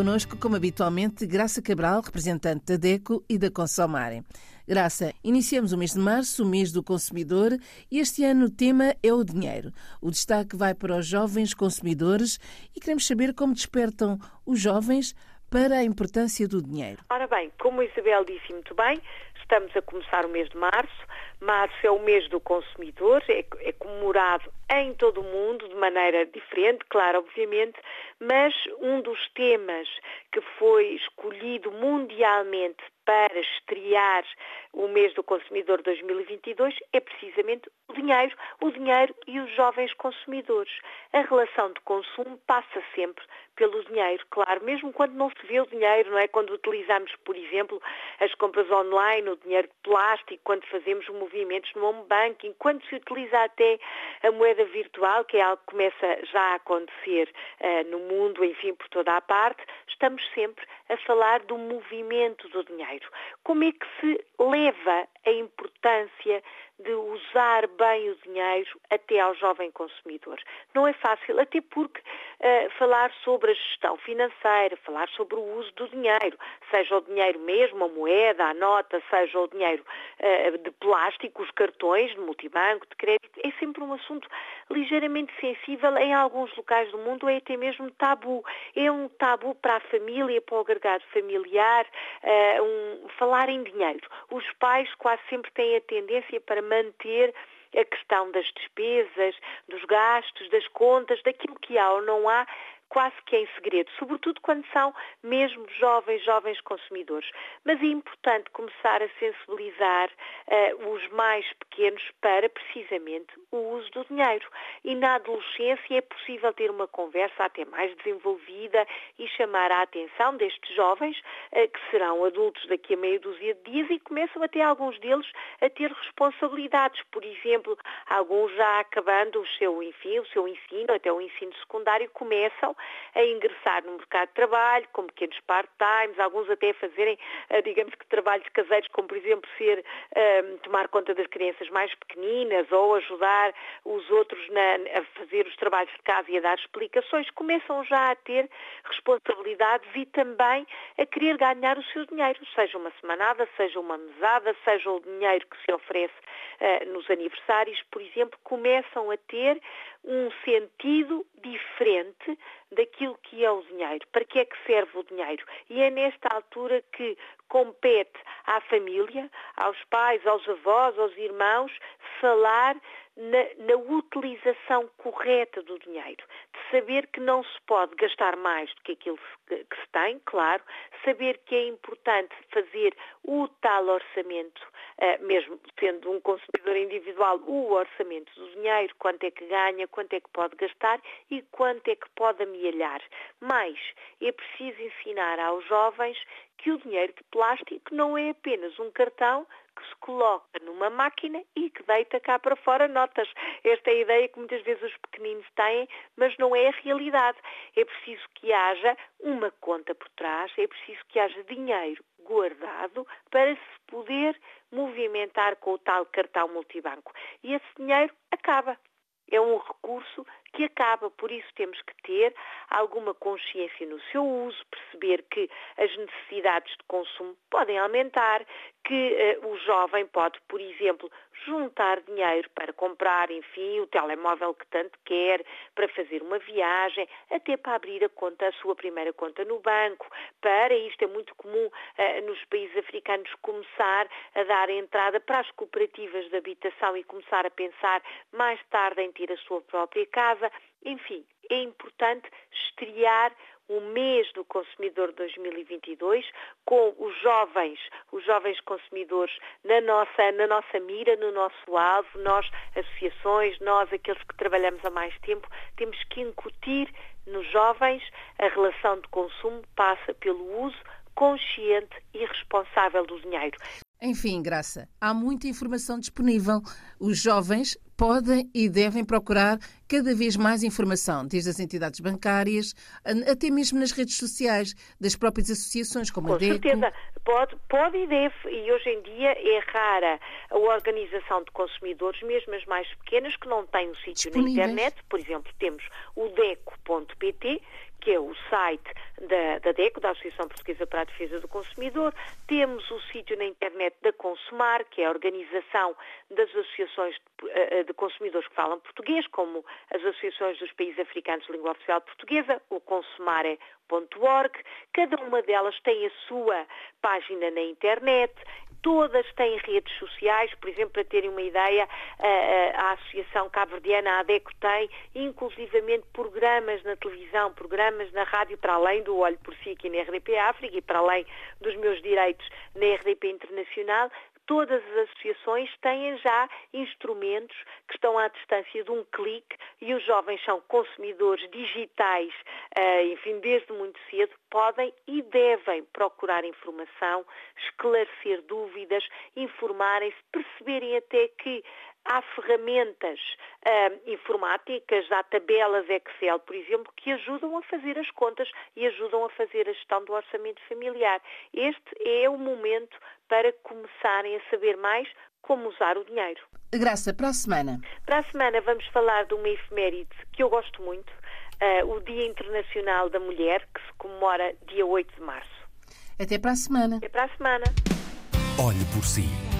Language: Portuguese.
Conosco, como habitualmente, Graça Cabral, representante da DECO e da Consomare. Graça, iniciamos o mês de março, o mês do consumidor, e este ano o tema é o dinheiro. O destaque vai para os jovens consumidores e queremos saber como despertam os jovens para a importância do dinheiro. Ora bem, como a Isabel disse muito bem, estamos a começar o mês de março. Março é o mês do consumidor, é, é comemorado em todo o mundo de maneira diferente, claro, obviamente, mas um dos temas que foi escolhido mundialmente para estrear o mês do consumidor 2022 é precisamente o dinheiro, o dinheiro e os jovens consumidores. A relação de consumo passa sempre pelo dinheiro, claro, mesmo quando não se vê o dinheiro, não é? Quando utilizamos, por exemplo, as compras online, o dinheiro de plástico, quando fazemos movimentos no home banking, quando se utiliza até a moeda virtual, que é algo que começa já a acontecer uh, no mundo, enfim, por toda a parte, estamos sempre a falar do movimento do dinheiro. Como é que se leva a importância de usar bem o dinheiro até ao jovem consumidor. Não é fácil, até porque uh, falar sobre a gestão financeira, falar sobre o uso do dinheiro, seja o dinheiro mesmo, a moeda, a nota, seja o dinheiro uh, de plástico, os cartões de multibanco, de crédito, é sempre um assunto ligeiramente sensível. Em alguns locais do mundo é até mesmo tabu. É um tabu para a família, para o agregado familiar, uh, um, falar em dinheiro. Os pais quase sempre têm a tendência para manter a questão das despesas, dos gastos, das contas, daquilo que há ou não há, quase que em segredo, sobretudo quando são mesmo jovens, jovens consumidores. Mas é importante começar a sensibilizar uh, os mais pequenos para precisamente o uso do dinheiro. E na adolescência é possível ter uma conversa até mais desenvolvida e chamar a atenção destes jovens, uh, que serão adultos daqui a meia dúzia de dias e começam até alguns deles a ter responsabilidades. Por exemplo, alguns já acabando o seu, enfim, o seu ensino, até o ensino secundário, começam a ingressar no mercado de trabalho, com pequenos part-times, alguns até fazerem, eh, digamos que trabalhos caseiros, como por exemplo ser um, tomar conta das crianças mais pequeninas ou ajudar os outros na, a fazer os trabalhos de casa e a dar explicações, começam já a ter responsabilidades e também a querer ganhar o seu dinheiro, seja uma semanada, seja uma mesada, seja o dinheiro que se oferece uh, nos aniversários, por exemplo, começam a ter um sentido diferente daquilo que é o dinheiro, para que é que serve o dinheiro. E é nesta altura que compete à família, aos pais, aos avós, aos irmãos, falar na, na, utilização correta do dinheiro, de saber que não se pode gastar mais do que aquilo que, que se tem, claro, saber que é importante fazer o tal orçamento, mesmo sendo um consumidor individual, o orçamento do dinheiro, quanto é que ganha, quanto é que pode gastar e quanto é que pode amealhar. Mas é preciso ensinar aos jovens que o dinheiro de plástico não é apenas um cartão que se coloca numa máquina e que deita cá para fora notas. Esta é a ideia que muitas vezes os pequeninos têm, mas não é a realidade. É preciso que haja uma conta por trás, é preciso que haja dinheiro guardado para se poder movimentar com o tal cartão multibanco. E esse dinheiro acaba. É um recurso que acaba. Por isso temos que ter alguma consciência no seu uso, perceber que as necessidades de consumo podem aumentar, que uh, o jovem pode, por exemplo, juntar dinheiro para comprar, enfim, o telemóvel que tanto quer, para fazer uma viagem, até para abrir a conta, a sua primeira conta no banco. Para isto é muito comum uh, nos países africanos começar a dar entrada para as cooperativas de habitação e começar a pensar mais tarde em ter a sua própria casa casa. Enfim, é importante estrear o mês do consumidor 2022 com os jovens, os jovens consumidores na nossa, na nossa mira, no nosso alvo, nós, associações, nós, aqueles que trabalhamos há mais tempo, temos que incutir nos jovens a relação de consumo passa pelo uso consciente e responsável do dinheiro. Enfim, Graça, há muita informação disponível. Os jovens podem e devem procurar cada vez mais informação, desde as entidades bancárias até mesmo nas redes sociais, das próprias associações, como Com a DECO. Com certeza, pode, pode e deve, e hoje em dia é rara a organização de consumidores, mesmo as mais pequenas, que não têm um sítio na internet. Por exemplo, temos o DECO.pt, que é o site da, da DECO, da Associação Portuguesa para a Defesa do Consumidor. Temos o sítio na internet da Consumar, que é a organização das associações de, eh, de consumidores que falam português, como as associações dos países africanos de língua oficial portuguesa, o consumare.org. Cada uma delas tem a sua página na internet todas têm redes sociais, por exemplo, para terem uma ideia, a, Associação Cabo-Verdiana, a ADECO, tem inclusivamente programas na televisão, programas na rádio, para além do Olho por Si aqui na RDP África e para além dos meus direitos na RDP Internacional, todas as associações têm já instrumentos que estão à distância de um clique e os jovens são consumidores digitais, eh, enfim, desde muito cedo, podem e devem procurar informação, esclarecer dúvidas, informarem-se, perceberem até que há ferramentas uh, informáticas, há tabelas Excel, por exemplo, que ajudam a fazer as contas e ajudam a fazer a gestão do orçamento familiar. Este é o momento para começarem a saber mais como usar o dinheiro. Graça, para a semana. Para a semana vamos falar de uma efeméride que eu gosto muito, uh, o Dia Internacional da Mulher, que se comemora dia 8 de março. Até para a semana. Até para a semana. Olhe por si.